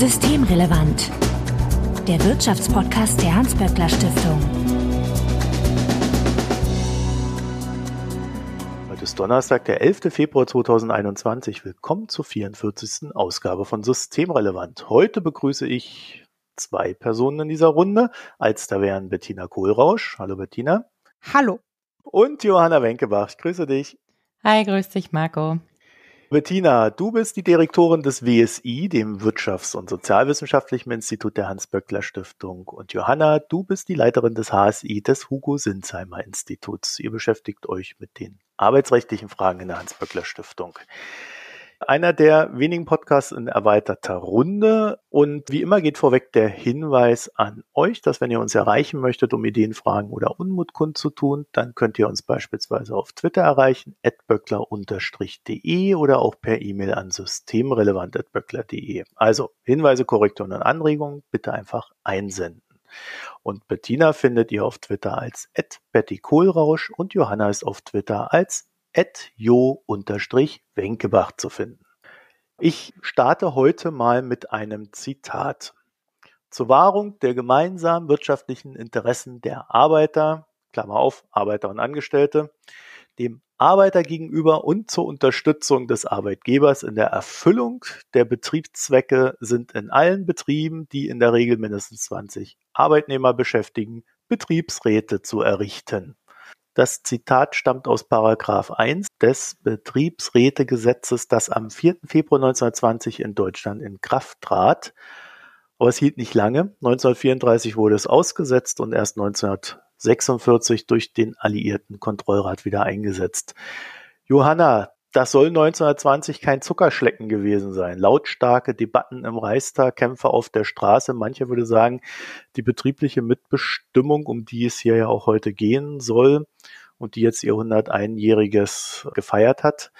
Systemrelevant. Der Wirtschaftspodcast der Hans-Böckler Stiftung. Heute ist Donnerstag, der 11. Februar 2021. Willkommen zur 44. Ausgabe von Systemrelevant. Heute begrüße ich zwei Personen in dieser Runde. Als da wären Bettina Kohlrausch. Hallo Bettina. Hallo. Und Johanna Wenkebach. Ich grüße dich. Hi, grüß dich, Marco. Bettina, du bist die Direktorin des WSI, dem Wirtschafts- und Sozialwissenschaftlichen Institut der Hans-Böckler Stiftung. Und Johanna, du bist die Leiterin des HSI, des Hugo-Sinsheimer Instituts. Ihr beschäftigt euch mit den arbeitsrechtlichen Fragen in der Hans-Böckler Stiftung einer der wenigen Podcasts in erweiterter Runde. Und wie immer geht vorweg der Hinweis an euch, dass wenn ihr uns erreichen möchtet, um Ideen, Fragen oder Unmut kundzutun, dann könnt ihr uns beispielsweise auf Twitter erreichen, böckler-de oder auch per E-Mail an systemrelevant.böckler.de. Also Hinweise, Korrekturen und Anregungen bitte einfach einsenden. Und Bettina findet ihr auf Twitter als Betty Kohlrausch und Johanna ist auf Twitter als jo-wenkebach zu finden. Ich starte heute mal mit einem Zitat. Zur Wahrung der gemeinsamen wirtschaftlichen Interessen der Arbeiter, Klammer auf, Arbeiter und Angestellte, dem Arbeiter gegenüber und zur Unterstützung des Arbeitgebers in der Erfüllung der Betriebszwecke sind in allen Betrieben, die in der Regel mindestens 20 Arbeitnehmer beschäftigen, Betriebsräte zu errichten. Das Zitat stammt aus Paragraph 1 des Betriebsrätegesetzes, das am 4. Februar 1920 in Deutschland in Kraft trat. Aber es hielt nicht lange. 1934 wurde es ausgesetzt und erst 1946 durch den Alliierten Kontrollrat wieder eingesetzt. Johanna, das soll 1920 kein Zuckerschlecken gewesen sein. Lautstarke Debatten im Reichstag, Kämpfe auf der Straße. Manche würde sagen, die betriebliche Mitbestimmung, um die es hier ja auch heute gehen soll und die jetzt ihr 101-jähriges gefeiert hat,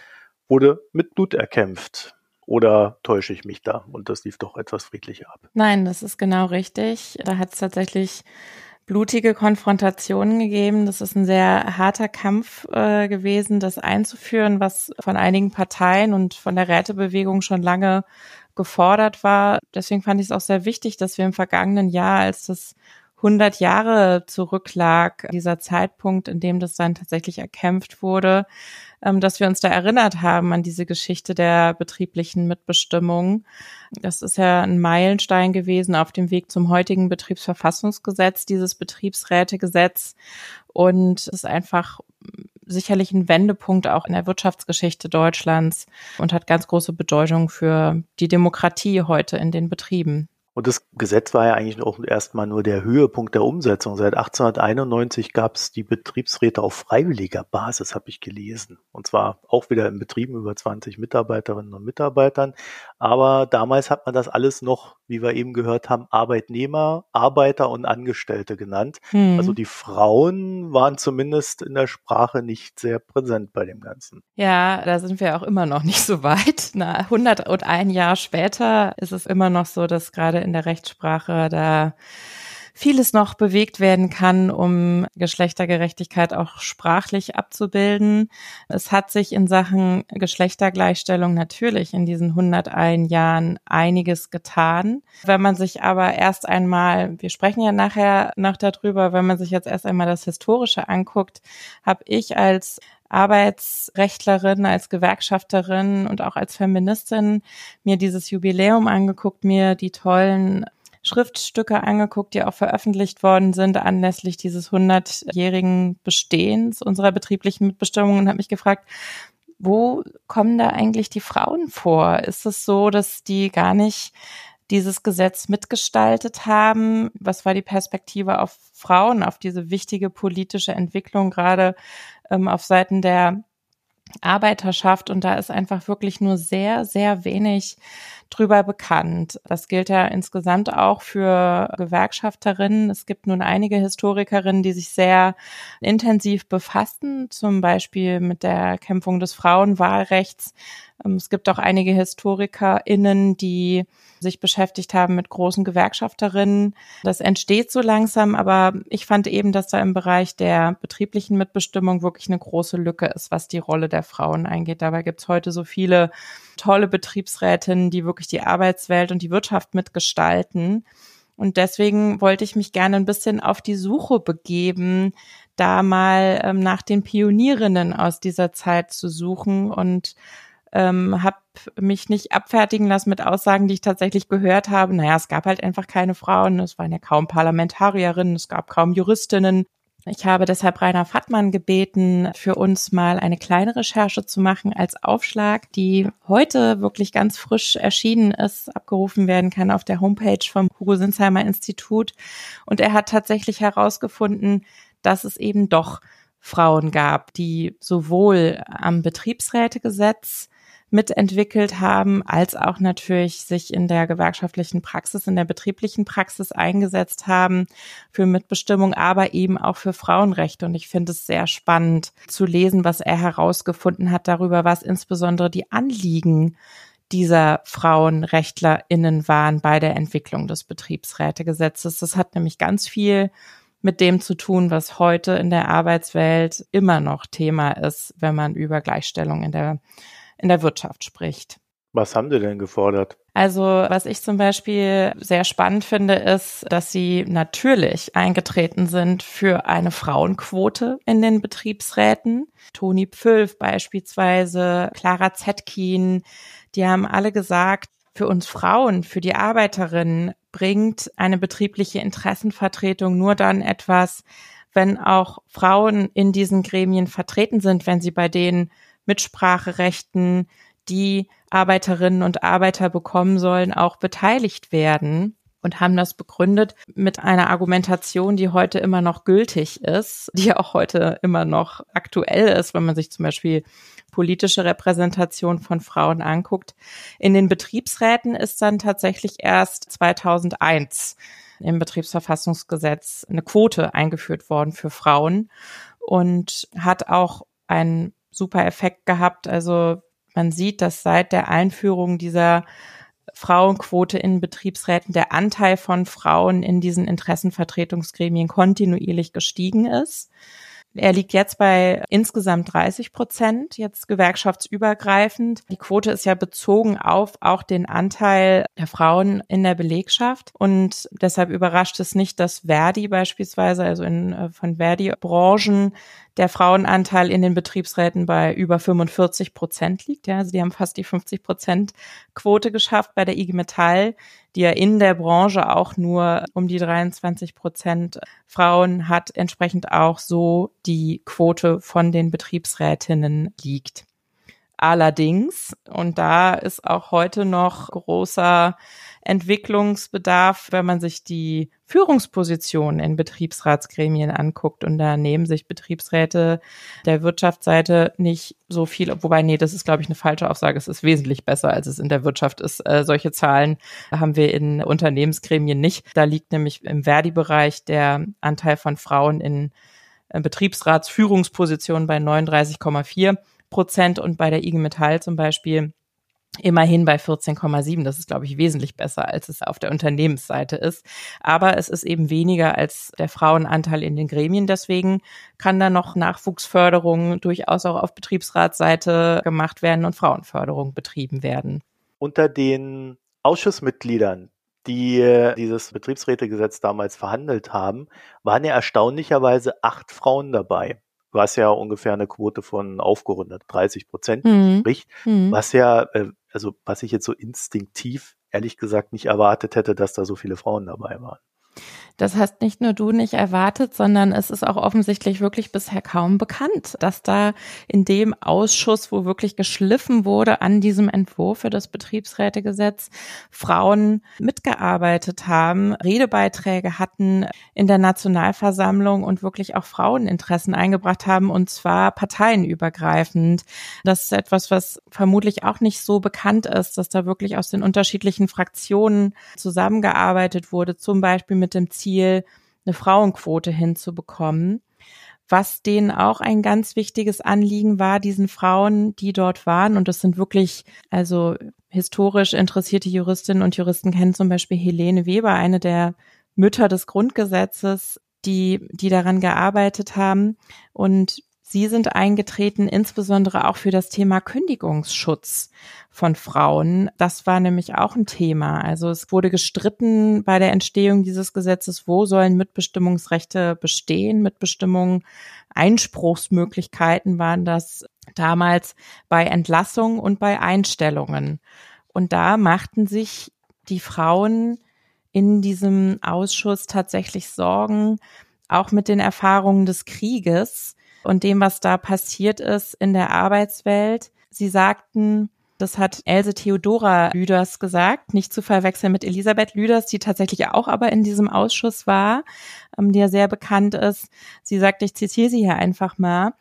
wurde mit Blut erkämpft. Oder täusche ich mich da? Und das lief doch etwas friedlicher ab. Nein, das ist genau richtig. Da hat es tatsächlich blutige Konfrontationen gegeben. Das ist ein sehr harter Kampf äh, gewesen, das einzuführen, was von einigen Parteien und von der Rätebewegung schon lange gefordert war. Deswegen fand ich es auch sehr wichtig, dass wir im vergangenen Jahr, als das 100 Jahre zurücklag, dieser Zeitpunkt, in dem das dann tatsächlich erkämpft wurde, ähm, dass wir uns da erinnert haben an diese Geschichte der betrieblichen Mitbestimmung. Das ist ja ein Meilenstein gewesen auf dem Weg zum heutigen Betriebsverfassungsgesetz, dieses Betriebsrätegesetz. Und es ist einfach sicherlich ein Wendepunkt auch in der Wirtschaftsgeschichte Deutschlands und hat ganz große Bedeutung für die Demokratie heute in den Betrieben. Und das Gesetz war ja eigentlich auch erstmal nur der Höhepunkt der Umsetzung. Seit 1891 gab es die Betriebsräte auf freiwilliger Basis, habe ich gelesen. Und zwar auch wieder in Betrieben über 20 Mitarbeiterinnen und Mitarbeitern. Aber damals hat man das alles noch, wie wir eben gehört haben, Arbeitnehmer, Arbeiter und Angestellte genannt. Hm. Also die Frauen waren zumindest in der Sprache nicht sehr präsent bei dem Ganzen. Ja, da sind wir auch immer noch nicht so weit. Na, 101 Jahre später ist es immer noch so, dass gerade in der Rechtssprache da vieles noch bewegt werden kann, um Geschlechtergerechtigkeit auch sprachlich abzubilden. Es hat sich in Sachen Geschlechtergleichstellung natürlich in diesen 101 Jahren einiges getan. Wenn man sich aber erst einmal, wir sprechen ja nachher noch darüber, wenn man sich jetzt erst einmal das Historische anguckt, habe ich als Arbeitsrechtlerin, als Gewerkschafterin und auch als Feministin mir dieses Jubiläum angeguckt, mir die tollen Schriftstücke angeguckt, die auch veröffentlicht worden sind anlässlich dieses hundertjährigen Bestehens unserer betrieblichen Mitbestimmung und habe mich gefragt, wo kommen da eigentlich die Frauen vor? Ist es so, dass die gar nicht dieses Gesetz mitgestaltet haben? Was war die Perspektive auf Frauen, auf diese wichtige politische Entwicklung, gerade ähm, auf Seiten der Arbeiterschaft und da ist einfach wirklich nur sehr, sehr wenig drüber bekannt. Das gilt ja insgesamt auch für Gewerkschafterinnen. Es gibt nun einige Historikerinnen, die sich sehr intensiv befassen, zum Beispiel mit der Kämpfung des Frauenwahlrechts es gibt auch einige HistorikerInnen, die sich beschäftigt haben mit großen Gewerkschafterinnen. Das entsteht so langsam, aber ich fand eben, dass da im Bereich der betrieblichen Mitbestimmung wirklich eine große Lücke ist, was die Rolle der Frauen eingeht. Dabei gibt es heute so viele tolle Betriebsrätinnen, die wirklich die Arbeitswelt und die Wirtschaft mitgestalten. Und deswegen wollte ich mich gerne ein bisschen auf die Suche begeben, da mal ähm, nach den Pionierinnen aus dieser Zeit zu suchen und ähm, habe mich nicht abfertigen lassen mit Aussagen, die ich tatsächlich gehört habe. Naja, es gab halt einfach keine Frauen, es waren ja kaum Parlamentarierinnen, es gab kaum Juristinnen. Ich habe deshalb Rainer Fattmann gebeten, für uns mal eine kleine Recherche zu machen als Aufschlag, die heute wirklich ganz frisch erschienen ist, abgerufen werden kann auf der Homepage vom Hugo Sinsheimer Institut. Und er hat tatsächlich herausgefunden, dass es eben doch Frauen gab, die sowohl am Betriebsrätegesetz mitentwickelt haben, als auch natürlich sich in der gewerkschaftlichen Praxis, in der betrieblichen Praxis eingesetzt haben für Mitbestimmung, aber eben auch für Frauenrechte. Und ich finde es sehr spannend zu lesen, was er herausgefunden hat darüber, was insbesondere die Anliegen dieser FrauenrechtlerInnen waren bei der Entwicklung des Betriebsrätegesetzes. Das hat nämlich ganz viel mit dem zu tun, was heute in der Arbeitswelt immer noch Thema ist, wenn man über Gleichstellung in der in der Wirtschaft spricht. Was haben Sie denn gefordert? Also, was ich zum Beispiel sehr spannend finde, ist, dass sie natürlich eingetreten sind für eine Frauenquote in den Betriebsräten. Toni Pfülf beispielsweise, Clara Zetkin, die haben alle gesagt, für uns Frauen, für die Arbeiterinnen bringt eine betriebliche Interessenvertretung nur dann etwas, wenn auch Frauen in diesen Gremien vertreten sind, wenn sie bei denen Mitspracherechten, die Arbeiterinnen und Arbeiter bekommen sollen, auch beteiligt werden und haben das begründet mit einer Argumentation, die heute immer noch gültig ist, die auch heute immer noch aktuell ist, wenn man sich zum Beispiel politische Repräsentation von Frauen anguckt. In den Betriebsräten ist dann tatsächlich erst 2001 im Betriebsverfassungsgesetz eine Quote eingeführt worden für Frauen und hat auch einen super Effekt gehabt. Also man sieht, dass seit der Einführung dieser Frauenquote in Betriebsräten der Anteil von Frauen in diesen Interessenvertretungsgremien kontinuierlich gestiegen ist. Er liegt jetzt bei insgesamt 30 Prozent, jetzt gewerkschaftsübergreifend. Die Quote ist ja bezogen auf auch den Anteil der Frauen in der Belegschaft. Und deshalb überrascht es nicht, dass Verdi beispielsweise, also in, äh, von Verdi-Branchen, der Frauenanteil in den Betriebsräten bei über 45 Prozent liegt. Ja, also die haben fast die 50 Prozent Quote geschafft bei der IG Metall, die ja in der Branche auch nur um die 23 Prozent Frauen hat, entsprechend auch so die Quote von den Betriebsrätinnen liegt. Allerdings, und da ist auch heute noch großer Entwicklungsbedarf, wenn man sich die Führungspositionen in Betriebsratsgremien anguckt und da nehmen sich Betriebsräte der Wirtschaftsseite nicht so viel, wobei, nee, das ist, glaube ich, eine falsche Aussage. Es ist wesentlich besser, als es in der Wirtschaft ist. Äh, solche Zahlen haben wir in Unternehmensgremien nicht. Da liegt nämlich im Verdi-Bereich der Anteil von Frauen in äh, Betriebsratsführungspositionen bei 39,4 Prozent und bei der IG Metall zum Beispiel immerhin bei 14,7. Das ist, glaube ich, wesentlich besser, als es auf der Unternehmensseite ist. Aber es ist eben weniger als der Frauenanteil in den Gremien. Deswegen kann da noch Nachwuchsförderung durchaus auch auf Betriebsratsseite gemacht werden und Frauenförderung betrieben werden. Unter den Ausschussmitgliedern, die dieses Betriebsrätegesetz damals verhandelt haben, waren ja erstaunlicherweise acht Frauen dabei was ja ungefähr eine Quote von aufgerundet 30 Prozent mhm. spricht, mhm. was ja, äh, also was ich jetzt so instinktiv ehrlich gesagt nicht erwartet hätte, dass da so viele Frauen dabei waren. Das hast nicht nur du nicht erwartet, sondern es ist auch offensichtlich wirklich bisher kaum bekannt, dass da in dem Ausschuss, wo wirklich geschliffen wurde an diesem Entwurf für das Betriebsrätegesetz, Frauen mitgearbeitet haben, Redebeiträge hatten in der Nationalversammlung und wirklich auch Fraueninteressen eingebracht haben und zwar parteienübergreifend. Das ist etwas, was vermutlich auch nicht so bekannt ist, dass da wirklich aus den unterschiedlichen Fraktionen zusammengearbeitet wurde, zum Beispiel mit dem Ziel, eine Frauenquote hinzubekommen. was denen auch ein ganz wichtiges Anliegen war, diesen Frauen, die dort waren. Und das sind wirklich, also historisch interessierte Juristinnen und Juristen kennen zum Beispiel Helene Weber, eine der Mütter des Grundgesetzes, die, die daran gearbeitet haben. Und Sie sind eingetreten, insbesondere auch für das Thema Kündigungsschutz von Frauen. Das war nämlich auch ein Thema. Also es wurde gestritten bei der Entstehung dieses Gesetzes, wo sollen Mitbestimmungsrechte bestehen, Mitbestimmung, Einspruchsmöglichkeiten waren das damals bei Entlassung und bei Einstellungen. Und da machten sich die Frauen in diesem Ausschuss tatsächlich Sorgen, auch mit den Erfahrungen des Krieges und dem, was da passiert ist in der Arbeitswelt. Sie sagten, das hat Else Theodora Lüders gesagt, nicht zu verwechseln mit Elisabeth Lüders, die tatsächlich auch aber in diesem Ausschuss war, ähm, die ja sehr bekannt ist. Sie sagt, ich zitiere sie hier einfach mal.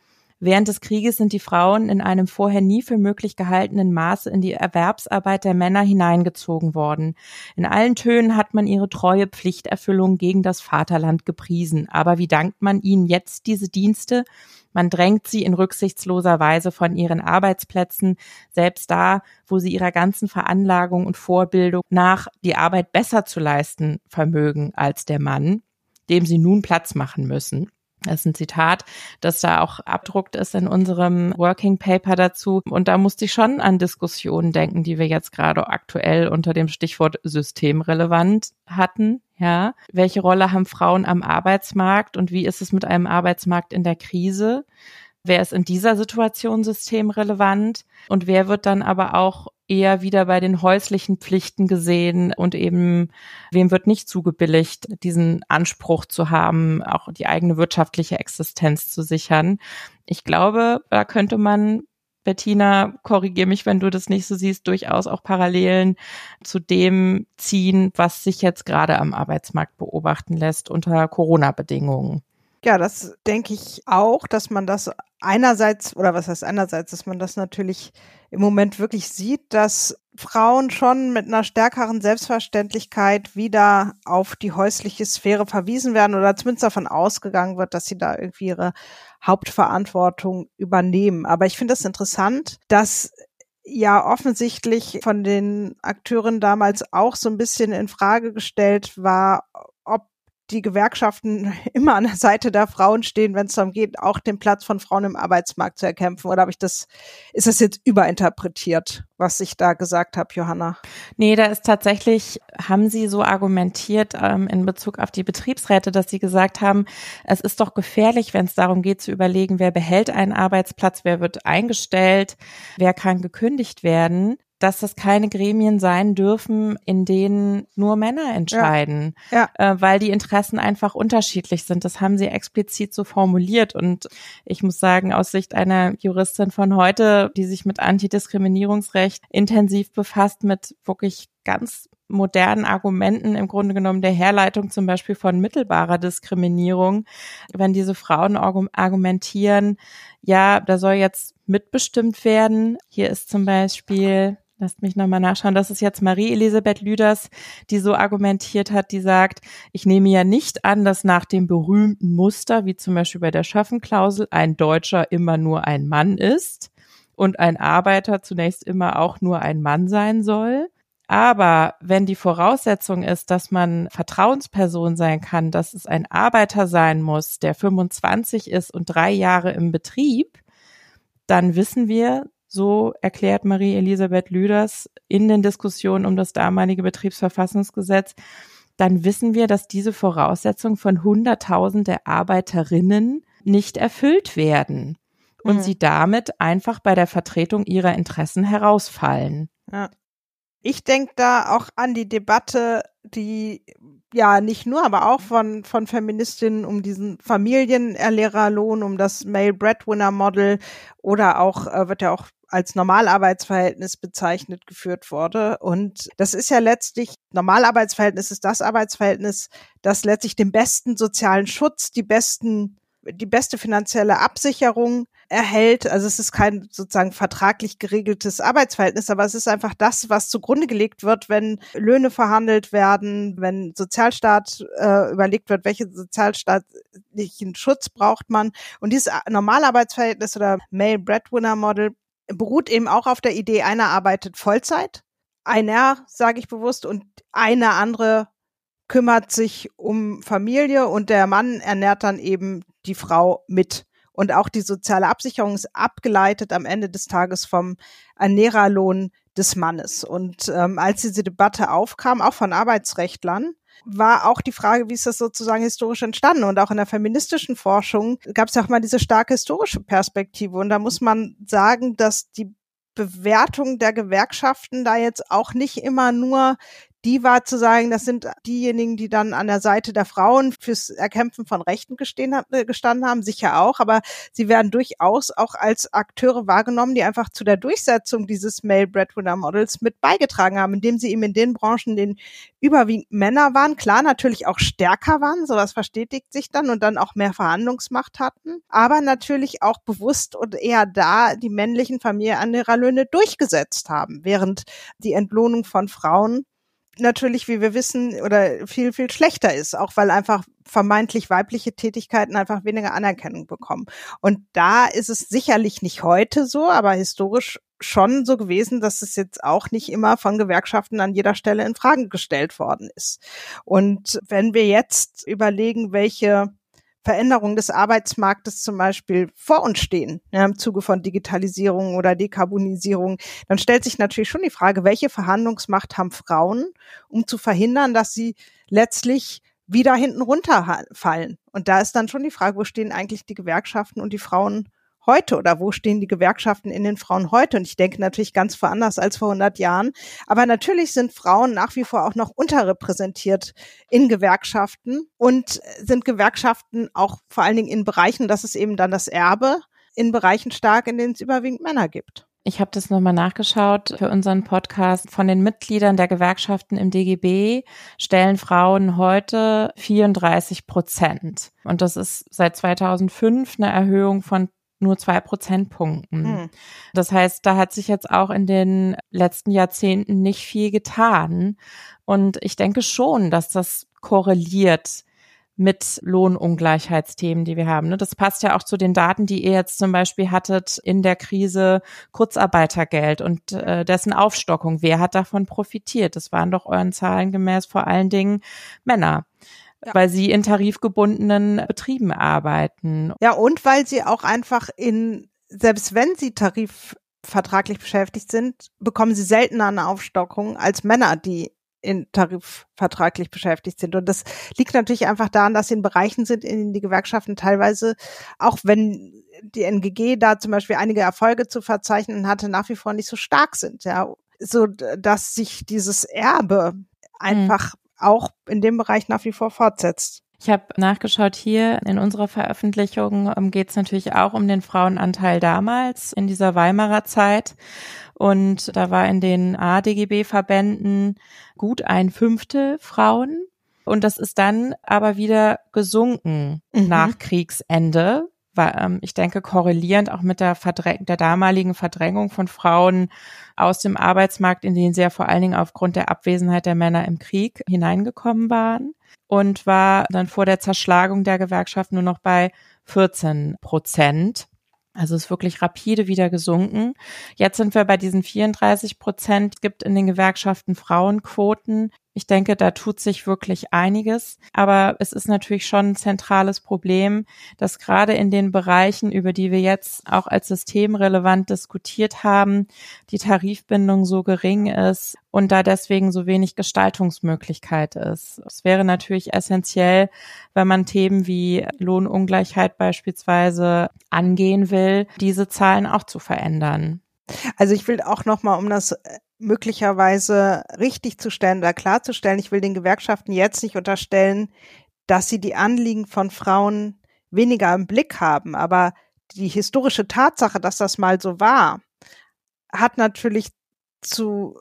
Während des Krieges sind die Frauen in einem vorher nie für möglich gehaltenen Maße in die Erwerbsarbeit der Männer hineingezogen worden. In allen Tönen hat man ihre treue Pflichterfüllung gegen das Vaterland gepriesen. Aber wie dankt man ihnen jetzt diese Dienste? Man drängt sie in rücksichtsloser Weise von ihren Arbeitsplätzen, selbst da, wo sie ihrer ganzen Veranlagung und Vorbildung nach die Arbeit besser zu leisten vermögen als der Mann, dem sie nun Platz machen müssen. Das ist ein Zitat, das da auch abdruckt ist in unserem Working Paper dazu. Und da musste ich schon an Diskussionen denken, die wir jetzt gerade aktuell unter dem Stichwort systemrelevant hatten. Ja, welche Rolle haben Frauen am Arbeitsmarkt und wie ist es mit einem Arbeitsmarkt in der Krise? Wer ist in dieser Situation systemrelevant und wer wird dann aber auch eher wieder bei den häuslichen Pflichten gesehen und eben wem wird nicht zugebilligt, diesen Anspruch zu haben, auch die eigene wirtschaftliche Existenz zu sichern. Ich glaube, da könnte man Bettina, korrigier mich, wenn du das nicht so siehst, durchaus auch Parallelen zu dem ziehen, was sich jetzt gerade am Arbeitsmarkt beobachten lässt unter Corona-Bedingungen. Ja, das denke ich auch, dass man das einerseits, oder was heißt einerseits, dass man das natürlich im Moment wirklich sieht, dass Frauen schon mit einer stärkeren Selbstverständlichkeit wieder auf die häusliche Sphäre verwiesen werden oder zumindest davon ausgegangen wird, dass sie da irgendwie ihre Hauptverantwortung übernehmen. Aber ich finde es das interessant, dass ja offensichtlich von den Akteuren damals auch so ein bisschen in Frage gestellt war, die Gewerkschaften immer an der Seite der Frauen stehen, wenn es darum geht, auch den Platz von Frauen im Arbeitsmarkt zu erkämpfen? Oder habe ich das, ist das jetzt überinterpretiert, was ich da gesagt habe, Johanna? Nee, da ist tatsächlich, haben Sie so argumentiert ähm, in Bezug auf die Betriebsräte, dass Sie gesagt haben, es ist doch gefährlich, wenn es darum geht zu überlegen, wer behält einen Arbeitsplatz, wer wird eingestellt, wer kann gekündigt werden dass das keine Gremien sein dürfen, in denen nur Männer entscheiden, ja. Ja. Äh, weil die Interessen einfach unterschiedlich sind. Das haben sie explizit so formuliert. Und ich muss sagen, aus Sicht einer Juristin von heute, die sich mit Antidiskriminierungsrecht intensiv befasst, mit wirklich ganz modernen Argumenten im Grunde genommen der Herleitung zum Beispiel von mittelbarer Diskriminierung, wenn diese Frauen argumentieren, ja, da soll jetzt mitbestimmt werden. Hier ist zum Beispiel Lasst mich nochmal nachschauen. Das ist jetzt Marie-Elisabeth Lüders, die so argumentiert hat, die sagt, ich nehme ja nicht an, dass nach dem berühmten Muster, wie zum Beispiel bei der Schaffenklausel, ein Deutscher immer nur ein Mann ist und ein Arbeiter zunächst immer auch nur ein Mann sein soll. Aber wenn die Voraussetzung ist, dass man Vertrauensperson sein kann, dass es ein Arbeiter sein muss, der 25 ist und drei Jahre im Betrieb, dann wissen wir, so erklärt Marie-Elisabeth Lüders in den Diskussionen um das damalige Betriebsverfassungsgesetz, dann wissen wir, dass diese Voraussetzungen von Hunderttausend der Arbeiterinnen nicht erfüllt werden und mhm. sie damit einfach bei der Vertretung ihrer Interessen herausfallen. Ja. Ich denke da auch an die Debatte, die ja nicht nur, aber auch von, von Feministinnen um diesen Familienlehrerlohn, um das Male Breadwinner Model oder auch, äh, wird ja auch als Normalarbeitsverhältnis bezeichnet geführt wurde. Und das ist ja letztlich, Normalarbeitsverhältnis ist das Arbeitsverhältnis, das letztlich den besten sozialen Schutz, die besten, die beste finanzielle Absicherung erhält. Also es ist kein sozusagen vertraglich geregeltes Arbeitsverhältnis, aber es ist einfach das, was zugrunde gelegt wird, wenn Löhne verhandelt werden, wenn Sozialstaat äh, überlegt wird, welche sozialstaatlichen Schutz braucht man. Und dieses Normalarbeitsverhältnis oder Male Breadwinner Model beruht eben auch auf der Idee, einer arbeitet Vollzeit, einer, sage ich bewusst, und eine andere kümmert sich um Familie und der Mann ernährt dann eben die Frau mit. Und auch die soziale Absicherung ist abgeleitet am Ende des Tages vom Ernährerlohn des Mannes. Und ähm, als diese Debatte aufkam, auch von Arbeitsrechtlern, war auch die Frage, wie ist das sozusagen historisch entstanden? Und auch in der feministischen Forschung gab es ja auch mal diese starke historische Perspektive. Und da muss man sagen, dass die Bewertung der Gewerkschaften da jetzt auch nicht immer nur die war zu sagen, das sind diejenigen, die dann an der Seite der Frauen fürs Erkämpfen von Rechten äh, gestanden haben, sicher auch, aber sie werden durchaus auch als Akteure wahrgenommen, die einfach zu der Durchsetzung dieses Male Breadwinner Models mit beigetragen haben, indem sie eben in den Branchen, den überwiegend Männer waren, klar natürlich auch stärker waren, sowas verstetigt sich dann und dann auch mehr Verhandlungsmacht hatten, aber natürlich auch bewusst und eher da die männlichen Familienernährerlöhne durchgesetzt haben, während die Entlohnung von Frauen natürlich, wie wir wissen, oder viel, viel schlechter ist, auch weil einfach vermeintlich weibliche Tätigkeiten einfach weniger Anerkennung bekommen. Und da ist es sicherlich nicht heute so, aber historisch schon so gewesen, dass es jetzt auch nicht immer von Gewerkschaften an jeder Stelle in Frage gestellt worden ist. Und wenn wir jetzt überlegen, welche Veränderungen des Arbeitsmarktes zum Beispiel vor uns stehen, ja, im Zuge von Digitalisierung oder Dekarbonisierung, dann stellt sich natürlich schon die Frage, welche Verhandlungsmacht haben Frauen, um zu verhindern, dass sie letztlich wieder hinten runterfallen. Und da ist dann schon die Frage, wo stehen eigentlich die Gewerkschaften und die Frauen heute oder wo stehen die Gewerkschaften in den Frauen heute? Und ich denke natürlich ganz woanders als vor 100 Jahren. Aber natürlich sind Frauen nach wie vor auch noch unterrepräsentiert in Gewerkschaften und sind Gewerkschaften auch vor allen Dingen in Bereichen, das ist eben dann das Erbe, in Bereichen stark, in denen es überwiegend Männer gibt. Ich habe das nochmal nachgeschaut für unseren Podcast. Von den Mitgliedern der Gewerkschaften im DGB stellen Frauen heute 34 Prozent. Und das ist seit 2005 eine Erhöhung von nur zwei Prozentpunkten. Hm. Das heißt, da hat sich jetzt auch in den letzten Jahrzehnten nicht viel getan. Und ich denke schon, dass das korreliert mit Lohnungleichheitsthemen, die wir haben. Ne? Das passt ja auch zu den Daten, die ihr jetzt zum Beispiel hattet in der Krise Kurzarbeitergeld und äh, dessen Aufstockung. Wer hat davon profitiert? Das waren doch euren Zahlen gemäß vor allen Dingen Männer ja. weil sie in tarifgebundenen Betrieben arbeiten. Ja, und weil sie auch einfach in, selbst wenn sie tarifvertraglich beschäftigt sind, bekommen sie seltener eine Aufstockung als Männer, die in tarifvertraglich beschäftigt sind. Und das liegt natürlich einfach daran, dass sie in Bereichen sind, in denen die Gewerkschaften teilweise, auch wenn die NGG da zum Beispiel einige Erfolge zu verzeichnen hatte, nach wie vor nicht so stark sind, ja, so dass sich dieses Erbe mhm. Auch in dem Bereich nach wie vor fortsetzt. Ich habe nachgeschaut hier in unserer Veröffentlichung ähm, geht es natürlich auch um den Frauenanteil damals in dieser Weimarer Zeit. Und da war in den ADGB-Verbänden gut ein Fünftel Frauen. Und das ist dann aber wieder gesunken mhm. nach Kriegsende ich denke, korrelierend auch mit der, Verdräng der damaligen Verdrängung von Frauen aus dem Arbeitsmarkt, in den sie ja vor allen Dingen aufgrund der Abwesenheit der Männer im Krieg hineingekommen waren und war dann vor der Zerschlagung der Gewerkschaft nur noch bei 14 Prozent. Also ist wirklich rapide wieder gesunken. Jetzt sind wir bei diesen 34 Prozent. Es gibt in den Gewerkschaften Frauenquoten. Ich denke, da tut sich wirklich einiges. Aber es ist natürlich schon ein zentrales Problem, dass gerade in den Bereichen, über die wir jetzt auch als systemrelevant diskutiert haben, die Tarifbindung so gering ist und da deswegen so wenig Gestaltungsmöglichkeit ist. Es wäre natürlich essentiell, wenn man Themen wie Lohnungleichheit beispielsweise angehen will, diese Zahlen auch zu verändern. Also ich will auch noch mal, um das möglicherweise richtig zu stellen oder klarzustellen. Ich will den Gewerkschaften jetzt nicht unterstellen, dass sie die Anliegen von Frauen weniger im Blick haben. Aber die historische Tatsache, dass das mal so war, hat natürlich zu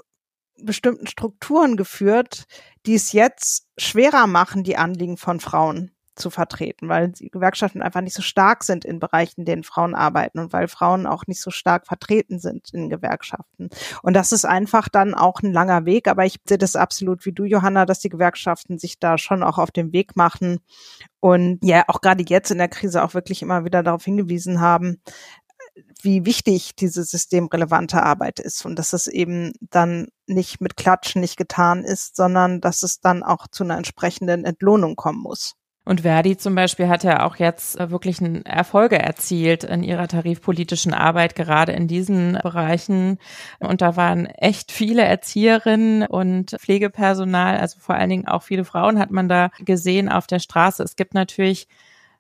bestimmten Strukturen geführt, die es jetzt schwerer machen, die Anliegen von Frauen zu vertreten, weil die Gewerkschaften einfach nicht so stark sind in Bereichen, in denen Frauen arbeiten und weil Frauen auch nicht so stark vertreten sind in Gewerkschaften. Und das ist einfach dann auch ein langer Weg, aber ich sehe das absolut wie du, Johanna, dass die Gewerkschaften sich da schon auch auf den Weg machen und ja, auch gerade jetzt in der Krise auch wirklich immer wieder darauf hingewiesen haben, wie wichtig diese systemrelevante Arbeit ist und dass es eben dann nicht mit Klatschen nicht getan ist, sondern dass es dann auch zu einer entsprechenden Entlohnung kommen muss. Und Verdi zum Beispiel hat ja auch jetzt äh, wirklich Erfolge erzielt in ihrer tarifpolitischen Arbeit, gerade in diesen Bereichen. Und da waren echt viele Erzieherinnen und Pflegepersonal, also vor allen Dingen auch viele Frauen hat man da gesehen auf der Straße. Es gibt natürlich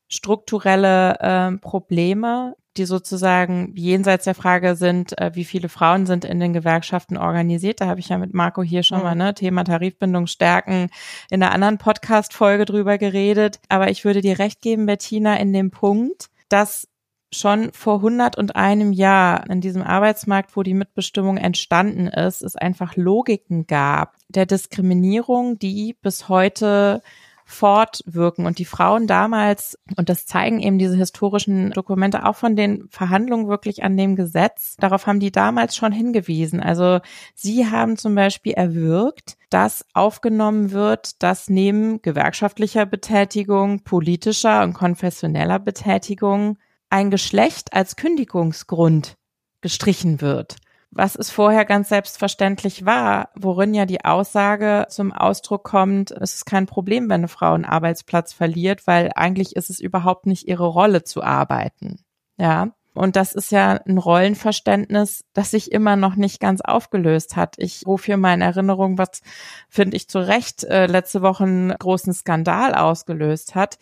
strukturelle äh, Probleme, die sozusagen jenseits der Frage sind, äh, wie viele Frauen sind in den Gewerkschaften organisiert. Da habe ich ja mit Marco hier schon mhm. mal ne Thema Tarifbindung stärken in einer anderen Podcast-Folge drüber geredet. Aber ich würde dir recht geben, Bettina, in dem Punkt, dass schon vor 100 und einem Jahr in diesem Arbeitsmarkt, wo die Mitbestimmung entstanden ist, es einfach Logiken gab der Diskriminierung, die bis heute fortwirken. Und die Frauen damals, und das zeigen eben diese historischen Dokumente auch von den Verhandlungen wirklich an dem Gesetz, darauf haben die damals schon hingewiesen. Also sie haben zum Beispiel erwirkt, dass aufgenommen wird, dass neben gewerkschaftlicher Betätigung, politischer und konfessioneller Betätigung ein Geschlecht als Kündigungsgrund gestrichen wird was es vorher ganz selbstverständlich war, worin ja die Aussage zum Ausdruck kommt, es ist kein Problem, wenn eine Frau einen Arbeitsplatz verliert, weil eigentlich ist es überhaupt nicht ihre Rolle zu arbeiten. Ja. Und das ist ja ein Rollenverständnis, das sich immer noch nicht ganz aufgelöst hat. Ich rufe hier mal in Erinnerung, was, finde ich, zu Recht äh, letzte Woche einen großen Skandal ausgelöst hat.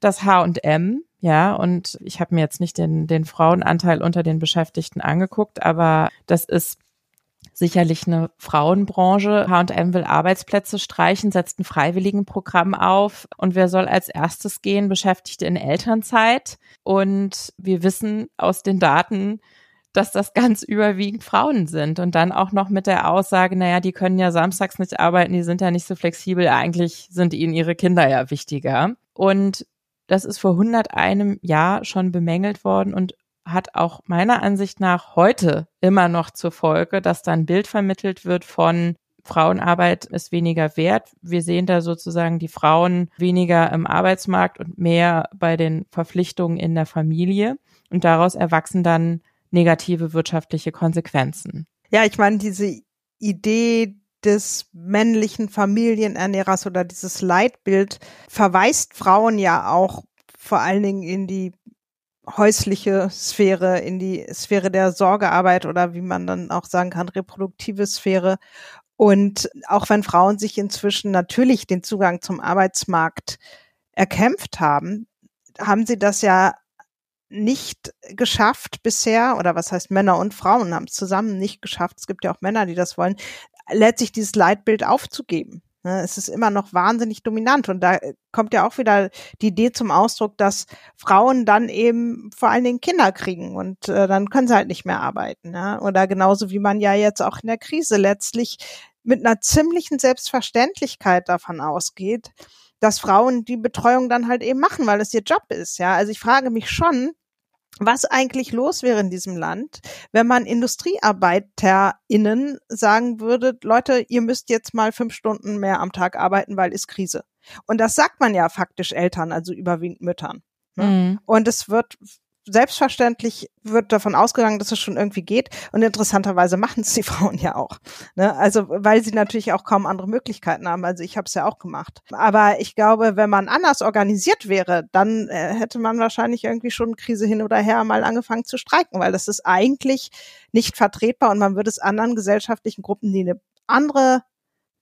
Das H&M ja, und ich habe mir jetzt nicht den, den Frauenanteil unter den Beschäftigten angeguckt, aber das ist sicherlich eine Frauenbranche. H&M will Arbeitsplätze streichen, setzt ein Freiwilligenprogramm auf. Und wer soll als erstes gehen? Beschäftigte in Elternzeit. Und wir wissen aus den Daten, dass das ganz überwiegend Frauen sind. Und dann auch noch mit der Aussage, naja, die können ja samstags nicht arbeiten, die sind ja nicht so flexibel. Eigentlich sind ihnen ihre Kinder ja wichtiger. Und das ist vor 101 Jahr schon bemängelt worden und hat auch meiner Ansicht nach heute immer noch zur Folge, dass dann Bild vermittelt wird von Frauenarbeit ist weniger wert. Wir sehen da sozusagen die Frauen weniger im Arbeitsmarkt und mehr bei den Verpflichtungen in der Familie. Und daraus erwachsen dann negative wirtschaftliche Konsequenzen. Ja, ich meine, diese Idee des männlichen Familienernährers oder dieses Leitbild verweist Frauen ja auch vor allen Dingen in die häusliche Sphäre, in die Sphäre der Sorgearbeit oder wie man dann auch sagen kann, reproduktive Sphäre. Und auch wenn Frauen sich inzwischen natürlich den Zugang zum Arbeitsmarkt erkämpft haben, haben sie das ja nicht geschafft bisher, oder was heißt Männer und Frauen haben es zusammen nicht geschafft. Es gibt ja auch Männer, die das wollen, letztlich dieses Leitbild aufzugeben. Ne, es ist immer noch wahnsinnig dominant und da äh, kommt ja auch wieder die Idee zum Ausdruck, dass Frauen dann eben vor allen Dingen Kinder kriegen und äh, dann können sie halt nicht mehr arbeiten. Ja? Oder genauso wie man ja jetzt auch in der Krise letztlich mit einer ziemlichen Selbstverständlichkeit davon ausgeht, dass Frauen die Betreuung dann halt eben machen, weil es ihr Job ist. Ja, also ich frage mich schon, was eigentlich los wäre in diesem Land, wenn man IndustriearbeiterInnen sagen würde, Leute, ihr müsst jetzt mal fünf Stunden mehr am Tag arbeiten, weil ist Krise. Und das sagt man ja faktisch Eltern, also überwiegend Müttern. Ne? Mhm. Und es wird selbstverständlich wird davon ausgegangen, dass es schon irgendwie geht. Und interessanterweise machen es die Frauen ja auch. Ne? Also weil sie natürlich auch kaum andere Möglichkeiten haben. Also ich habe es ja auch gemacht. Aber ich glaube, wenn man anders organisiert wäre, dann äh, hätte man wahrscheinlich irgendwie schon Krise hin oder her mal angefangen zu streiken, weil das ist eigentlich nicht vertretbar und man würde es anderen gesellschaftlichen Gruppen, die eine andere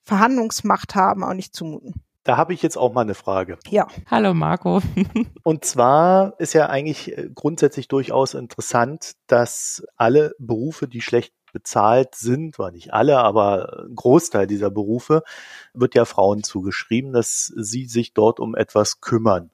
Verhandlungsmacht haben, auch nicht zumuten. Da habe ich jetzt auch mal eine Frage. Ja. Hallo Marco. Und zwar ist ja eigentlich äh, grundsätzlich durchaus interessant, dass alle Berufe, die schlecht bezahlt sind, war nicht alle, aber ein Großteil dieser Berufe wird ja Frauen zugeschrieben, dass sie sich dort um etwas kümmern.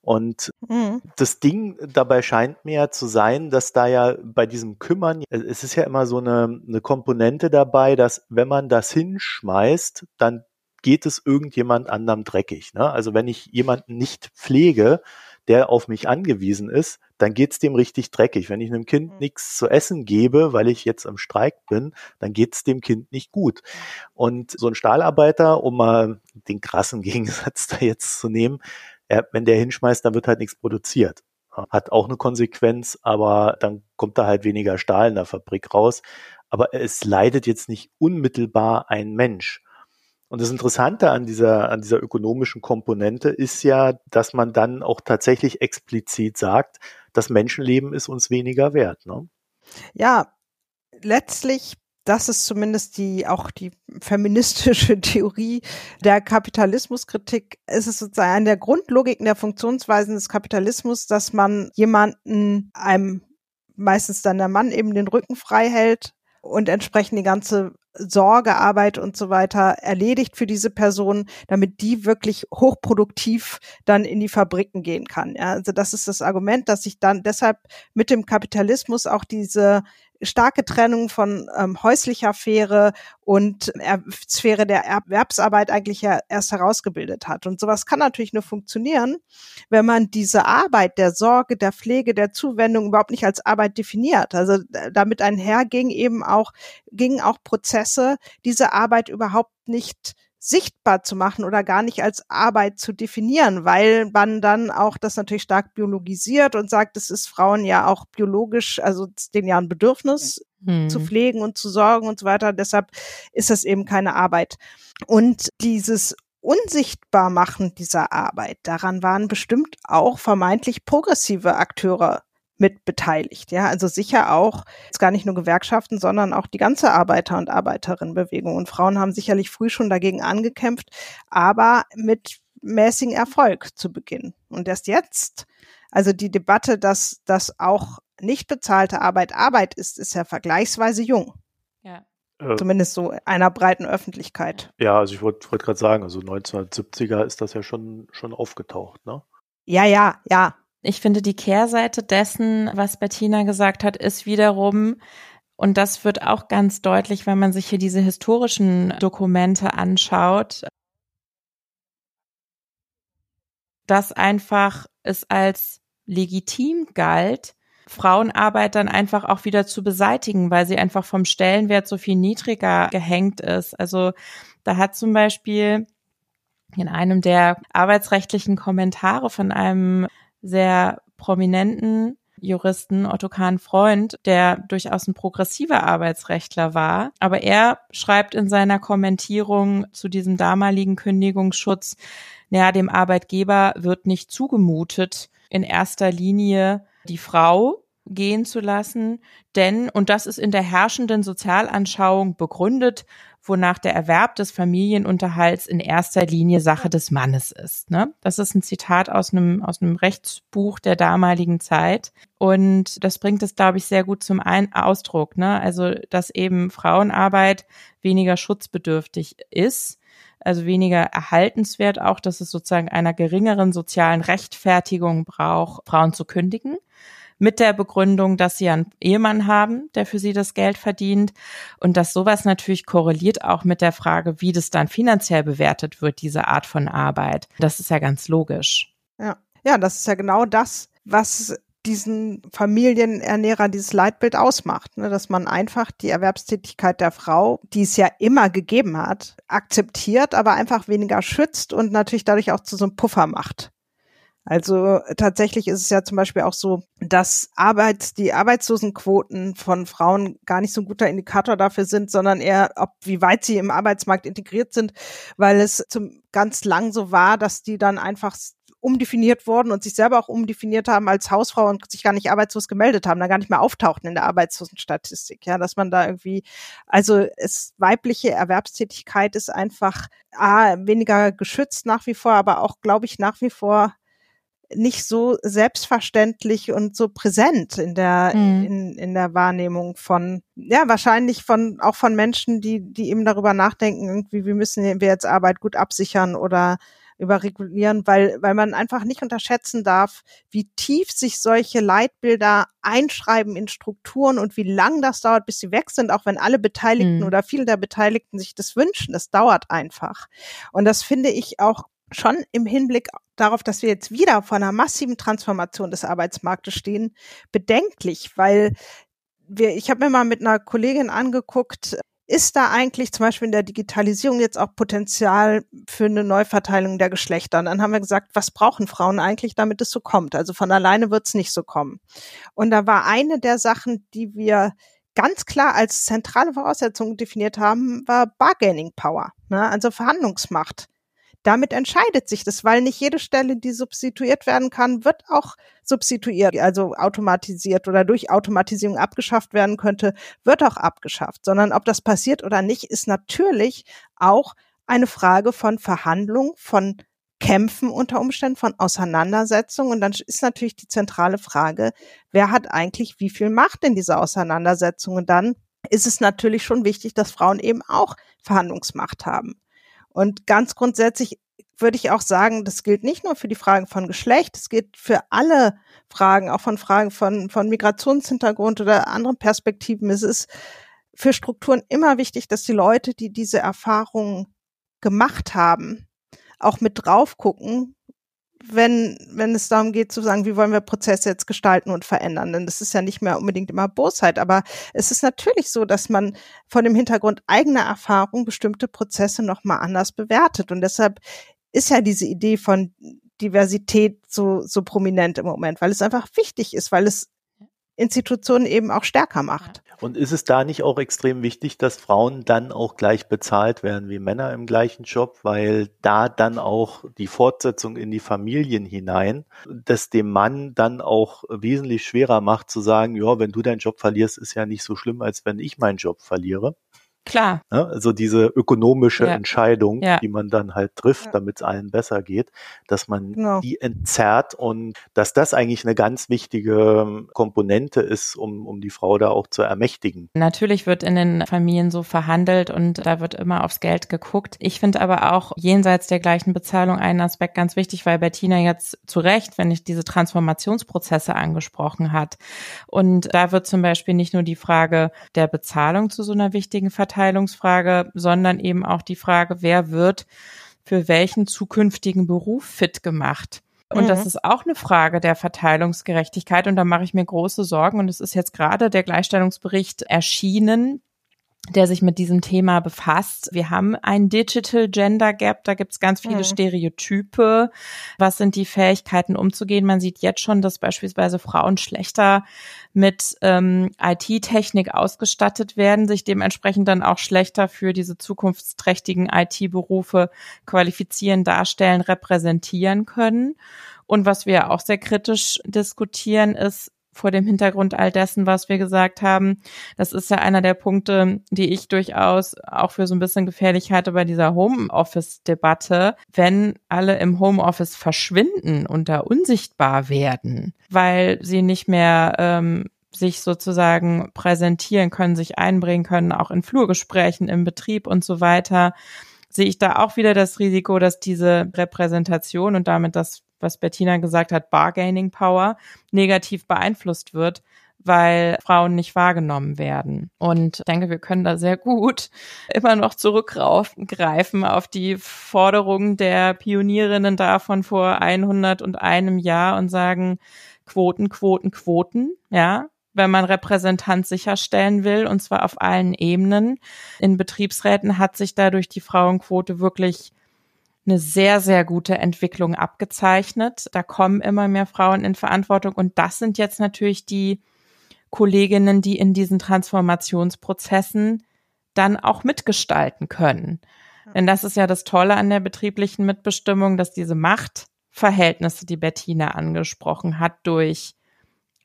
Und mhm. das Ding dabei scheint mir ja zu sein, dass da ja bei diesem Kümmern, es ist ja immer so eine, eine Komponente dabei, dass wenn man das hinschmeißt, dann geht es irgendjemand anderem dreckig. Ne? Also wenn ich jemanden nicht pflege, der auf mich angewiesen ist, dann geht's dem richtig dreckig. Wenn ich einem Kind mhm. nichts zu essen gebe, weil ich jetzt am Streik bin, dann geht's dem Kind nicht gut. Und so ein Stahlarbeiter, um mal den krassen Gegensatz da jetzt zu nehmen, wenn der hinschmeißt, dann wird halt nichts produziert. Hat auch eine Konsequenz, aber dann kommt da halt weniger Stahl in der Fabrik raus. Aber es leidet jetzt nicht unmittelbar ein Mensch. Und das Interessante an dieser, an dieser ökonomischen Komponente ist ja, dass man dann auch tatsächlich explizit sagt, das Menschenleben ist uns weniger wert. Ne? Ja, letztlich das ist zumindest die auch die feministische Theorie der Kapitalismuskritik. Es ist sozusagen eine der Grundlogiken der Funktionsweisen des Kapitalismus, dass man jemanden einem meistens dann der Mann eben den Rücken frei hält und entsprechend die ganze Sorgearbeit und so weiter erledigt für diese Person, damit die wirklich hochproduktiv dann in die Fabriken gehen kann. Ja, also das ist das Argument, dass sich dann deshalb mit dem Kapitalismus auch diese starke Trennung von ähm, häuslicher Sphäre und er Sphäre der Erwerbsarbeit eigentlich ja erst herausgebildet hat. Und sowas kann natürlich nur funktionieren, wenn man diese Arbeit der Sorge, der Pflege, der Zuwendung überhaupt nicht als Arbeit definiert. Also damit einher ging eben auch, gingen auch Prozesse, diese Arbeit überhaupt nicht sichtbar zu machen oder gar nicht als Arbeit zu definieren, weil man dann auch das natürlich stark biologisiert und sagt, es ist Frauen ja auch biologisch, also denen ja ein Bedürfnis hm. zu pflegen und zu sorgen und so weiter. Deshalb ist das eben keine Arbeit. Und dieses unsichtbar machen dieser Arbeit, daran waren bestimmt auch vermeintlich progressive Akteure mit beteiligt. Ja, also sicher auch gar nicht nur Gewerkschaften, sondern auch die ganze Arbeiter- und Arbeiterinnenbewegung. Und Frauen haben sicherlich früh schon dagegen angekämpft, aber mit mäßigen Erfolg zu Beginn. Und erst jetzt, also die Debatte, dass das auch nicht bezahlte Arbeit Arbeit ist, ist ja vergleichsweise jung. Ja. Äh. Zumindest so einer breiten Öffentlichkeit. Ja, also ich wollte wollt gerade sagen, also 1970er ist das ja schon, schon aufgetaucht, ne? Ja, ja, ja. Ich finde, die Kehrseite dessen, was Bettina gesagt hat, ist wiederum, und das wird auch ganz deutlich, wenn man sich hier diese historischen Dokumente anschaut, dass einfach es als legitim galt, Frauenarbeit dann einfach auch wieder zu beseitigen, weil sie einfach vom Stellenwert so viel niedriger gehängt ist. Also da hat zum Beispiel in einem der arbeitsrechtlichen Kommentare von einem sehr prominenten Juristen Otto Kahn Freund, der durchaus ein progressiver Arbeitsrechtler war. Aber er schreibt in seiner Kommentierung zu diesem damaligen Kündigungsschutz, naja, dem Arbeitgeber wird nicht zugemutet, in erster Linie die Frau gehen zu lassen, denn, und das ist in der herrschenden Sozialanschauung begründet, wonach der Erwerb des Familienunterhalts in erster Linie Sache des Mannes ist. Ne? Das ist ein Zitat aus einem, aus einem Rechtsbuch der damaligen Zeit. Und das bringt es, glaube ich, sehr gut zum Ein Ausdruck. Ne? Also, dass eben Frauenarbeit weniger schutzbedürftig ist also weniger erhaltenswert auch, dass es sozusagen einer geringeren sozialen Rechtfertigung braucht, Frauen zu kündigen mit der Begründung, dass sie einen Ehemann haben, der für sie das Geld verdient und dass sowas natürlich korreliert auch mit der Frage, wie das dann finanziell bewertet wird, diese Art von Arbeit. Das ist ja ganz logisch. Ja, ja, das ist ja genau das, was diesen Familienernährer dieses Leitbild ausmacht, ne? dass man einfach die Erwerbstätigkeit der Frau, die es ja immer gegeben hat, akzeptiert, aber einfach weniger schützt und natürlich dadurch auch zu so einem Puffer macht. Also tatsächlich ist es ja zum Beispiel auch so, dass Arbeits, die Arbeitslosenquoten von Frauen gar nicht so ein guter Indikator dafür sind, sondern eher, ob wie weit sie im Arbeitsmarkt integriert sind, weil es zum ganz lang so war, dass die dann einfach umdefiniert wurden und sich selber auch umdefiniert haben als Hausfrau und sich gar nicht arbeitslos gemeldet haben, da gar nicht mehr auftauchten in der Arbeitslosenstatistik, ja, dass man da irgendwie, also es weibliche Erwerbstätigkeit ist einfach a, weniger geschützt nach wie vor, aber auch, glaube ich, nach wie vor nicht so selbstverständlich und so präsent in der mhm. in, in der Wahrnehmung von ja wahrscheinlich von auch von Menschen die die eben darüber nachdenken irgendwie wir müssen wir jetzt Arbeit gut absichern oder überregulieren, weil, weil man einfach nicht unterschätzen darf, wie tief sich solche Leitbilder einschreiben in Strukturen und wie lang das dauert, bis sie weg sind, auch wenn alle Beteiligten mhm. oder viele der Beteiligten sich das wünschen. Das dauert einfach. Und das finde ich auch schon im Hinblick darauf, dass wir jetzt wieder vor einer massiven Transformation des Arbeitsmarktes stehen, bedenklich, weil wir, ich habe mir mal mit einer Kollegin angeguckt, ist da eigentlich zum Beispiel in der Digitalisierung jetzt auch Potenzial für eine Neuverteilung der Geschlechter? Und dann haben wir gesagt, was brauchen Frauen eigentlich, damit es so kommt? Also von alleine wird es nicht so kommen. Und da war eine der Sachen, die wir ganz klar als zentrale Voraussetzung definiert haben, war Bargaining Power, ne? also Verhandlungsmacht damit entscheidet sich das, weil nicht jede Stelle, die substituiert werden kann, wird auch substituiert, also automatisiert oder durch Automatisierung abgeschafft werden könnte, wird auch abgeschafft, sondern ob das passiert oder nicht, ist natürlich auch eine Frage von Verhandlung, von Kämpfen unter Umständen, von Auseinandersetzungen. Und dann ist natürlich die zentrale Frage, wer hat eigentlich wie viel Macht in dieser Auseinandersetzung? Und dann ist es natürlich schon wichtig, dass Frauen eben auch Verhandlungsmacht haben. Und ganz grundsätzlich würde ich auch sagen, das gilt nicht nur für die Fragen von Geschlecht, es gilt für alle Fragen, auch von Fragen von, von Migrationshintergrund oder anderen Perspektiven. Es ist für Strukturen immer wichtig, dass die Leute, die diese Erfahrungen gemacht haben, auch mit drauf gucken, wenn, wenn es darum geht zu sagen, wie wollen wir Prozesse jetzt gestalten und verändern. Denn das ist ja nicht mehr unbedingt immer Bosheit, aber es ist natürlich so, dass man von dem Hintergrund eigener Erfahrung bestimmte Prozesse nochmal anders bewertet. Und deshalb ist ja diese Idee von Diversität so, so prominent im Moment, weil es einfach wichtig ist, weil es Institutionen eben auch stärker macht. Und ist es da nicht auch extrem wichtig, dass Frauen dann auch gleich bezahlt werden wie Männer im gleichen Job, weil da dann auch die Fortsetzung in die Familien hinein, das dem Mann dann auch wesentlich schwerer macht zu sagen, ja, wenn du deinen Job verlierst, ist ja nicht so schlimm, als wenn ich meinen Job verliere. Klar. Ne? Also diese ökonomische ja. Entscheidung, ja. die man dann halt trifft, ja. damit es allen besser geht, dass man genau. die entzerrt und dass das eigentlich eine ganz wichtige ähm, Komponente ist, um, um die Frau da auch zu ermächtigen. Natürlich wird in den Familien so verhandelt und da wird immer aufs Geld geguckt. Ich finde aber auch jenseits der gleichen Bezahlung einen Aspekt ganz wichtig, weil Bettina jetzt zu Recht, wenn ich diese Transformationsprozesse angesprochen hat. Und da wird zum Beispiel nicht nur die Frage der Bezahlung zu so einer wichtigen Verteilung, Arbeitsverteilungsfrage, sondern eben auch die Frage, wer wird für welchen zukünftigen Beruf fit gemacht. Und mhm. das ist auch eine Frage der Verteilungsgerechtigkeit. Und da mache ich mir große Sorgen. Und es ist jetzt gerade der Gleichstellungsbericht erschienen, der sich mit diesem Thema befasst. Wir haben ein Digital Gender Gap, da gibt es ganz viele mhm. Stereotype. Was sind die Fähigkeiten umzugehen? Man sieht jetzt schon, dass beispielsweise Frauen schlechter mit ähm, IT-Technik ausgestattet werden, sich dementsprechend dann auch schlechter für diese zukunftsträchtigen IT-Berufe qualifizieren, darstellen, repräsentieren können. Und was wir auch sehr kritisch diskutieren, ist, vor dem Hintergrund all dessen, was wir gesagt haben. Das ist ja einer der Punkte, die ich durchaus auch für so ein bisschen gefährlich halte bei dieser Homeoffice-Debatte. Wenn alle im Homeoffice verschwinden und da unsichtbar werden, weil sie nicht mehr ähm, sich sozusagen präsentieren können, sich einbringen können, auch in Flurgesprächen im Betrieb und so weiter, sehe ich da auch wieder das Risiko, dass diese Repräsentation und damit das was Bettina gesagt hat, Bargaining Power, negativ beeinflusst wird, weil Frauen nicht wahrgenommen werden. Und ich denke, wir können da sehr gut immer noch zurückgreifen auf die Forderungen der Pionierinnen davon vor 101 Jahr und sagen, Quoten, Quoten, Quoten, ja, wenn man Repräsentanz sicherstellen will, und zwar auf allen Ebenen. In Betriebsräten hat sich dadurch die Frauenquote wirklich eine sehr, sehr gute Entwicklung abgezeichnet. Da kommen immer mehr Frauen in Verantwortung und das sind jetzt natürlich die Kolleginnen, die in diesen Transformationsprozessen dann auch mitgestalten können. Denn das ist ja das Tolle an der betrieblichen Mitbestimmung, dass diese Machtverhältnisse, die Bettina angesprochen hat, durch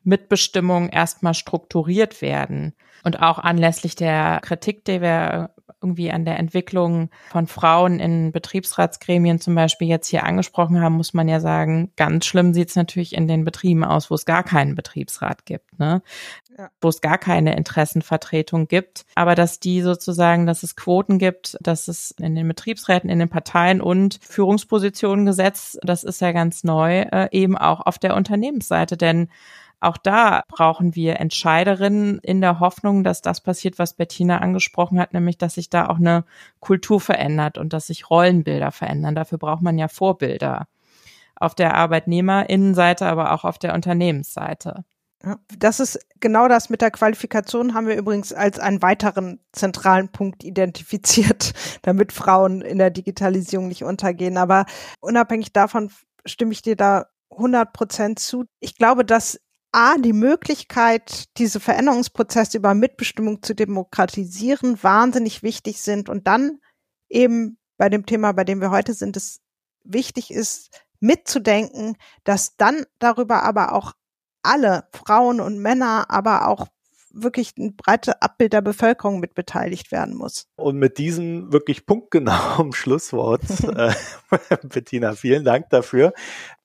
Mitbestimmung erstmal strukturiert werden. Und auch anlässlich der Kritik, die wir irgendwie an der Entwicklung von Frauen in Betriebsratsgremien zum Beispiel jetzt hier angesprochen haben, muss man ja sagen, ganz schlimm sieht es natürlich in den Betrieben aus, wo es gar keinen Betriebsrat gibt, ne? Ja. Wo es gar keine Interessenvertretung gibt. Aber dass die sozusagen, dass es Quoten gibt, dass es in den Betriebsräten, in den Parteien und Führungspositionen gesetzt, das ist ja ganz neu, äh, eben auch auf der Unternehmensseite. Denn auch da brauchen wir Entscheiderinnen in der Hoffnung, dass das passiert, was Bettina angesprochen hat, nämlich dass sich da auch eine Kultur verändert und dass sich Rollenbilder verändern. Dafür braucht man ja Vorbilder auf der Arbeitnehmerinnenseite, aber auch auf der Unternehmensseite. Das ist genau das mit der Qualifikation haben wir übrigens als einen weiteren zentralen Punkt identifiziert, damit Frauen in der Digitalisierung nicht untergehen. Aber unabhängig davon stimme ich dir da 100 Prozent zu. Ich glaube, dass A, die Möglichkeit, diese Veränderungsprozesse über Mitbestimmung zu demokratisieren, wahnsinnig wichtig sind und dann eben bei dem Thema, bei dem wir heute sind, es wichtig ist, mitzudenken, dass dann darüber aber auch alle Frauen und Männer, aber auch wirklich ein breites Abbild der Bevölkerung mit beteiligt werden muss. Und mit diesem wirklich punktgenauen Schlusswort, äh, Bettina, vielen Dank dafür,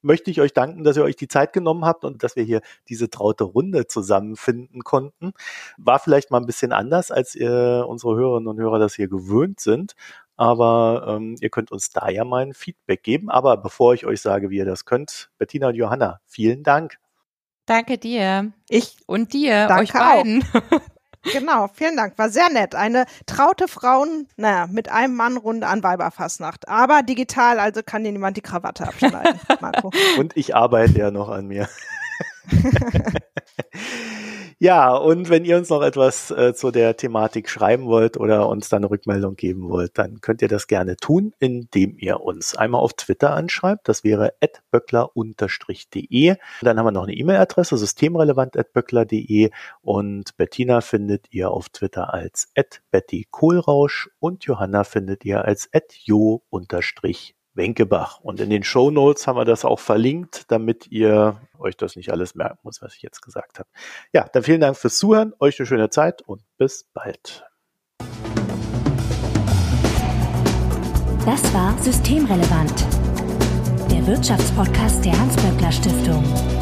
möchte ich euch danken, dass ihr euch die Zeit genommen habt und dass wir hier diese traute Runde zusammenfinden konnten. War vielleicht mal ein bisschen anders, als ihr, unsere Hörerinnen und Hörer das hier gewöhnt sind. Aber ähm, ihr könnt uns da ja mal ein Feedback geben. Aber bevor ich euch sage, wie ihr das könnt, Bettina und Johanna, vielen Dank. Danke dir. Ich und dir, euch beiden. Genau, vielen Dank. War sehr nett. Eine traute Frauen, naja, mit einem Mann Runde an Weiberfastnacht. Aber digital, also kann dir niemand die Krawatte abschneiden, Marco. Und ich arbeite ja noch an mir. Ja, und wenn ihr uns noch etwas äh, zu der Thematik schreiben wollt oder uns dann eine Rückmeldung geben wollt, dann könnt ihr das gerne tun, indem ihr uns einmal auf Twitter anschreibt. Das wäre böckler-de. Dann haben wir noch eine E-Mail-Adresse, systemrelevant.böckler.de und Bettina findet ihr auf Twitter als Betty Kohlrausch und Johanna findet ihr als jo Wenkebach. Und in den Show Notes haben wir das auch verlinkt, damit ihr euch das nicht alles merken muss, was ich jetzt gesagt habe. Ja, dann vielen Dank fürs Zuhören, euch eine schöne Zeit und bis bald. Das war Systemrelevant, der Wirtschaftspodcast der Hans-Böckler Stiftung.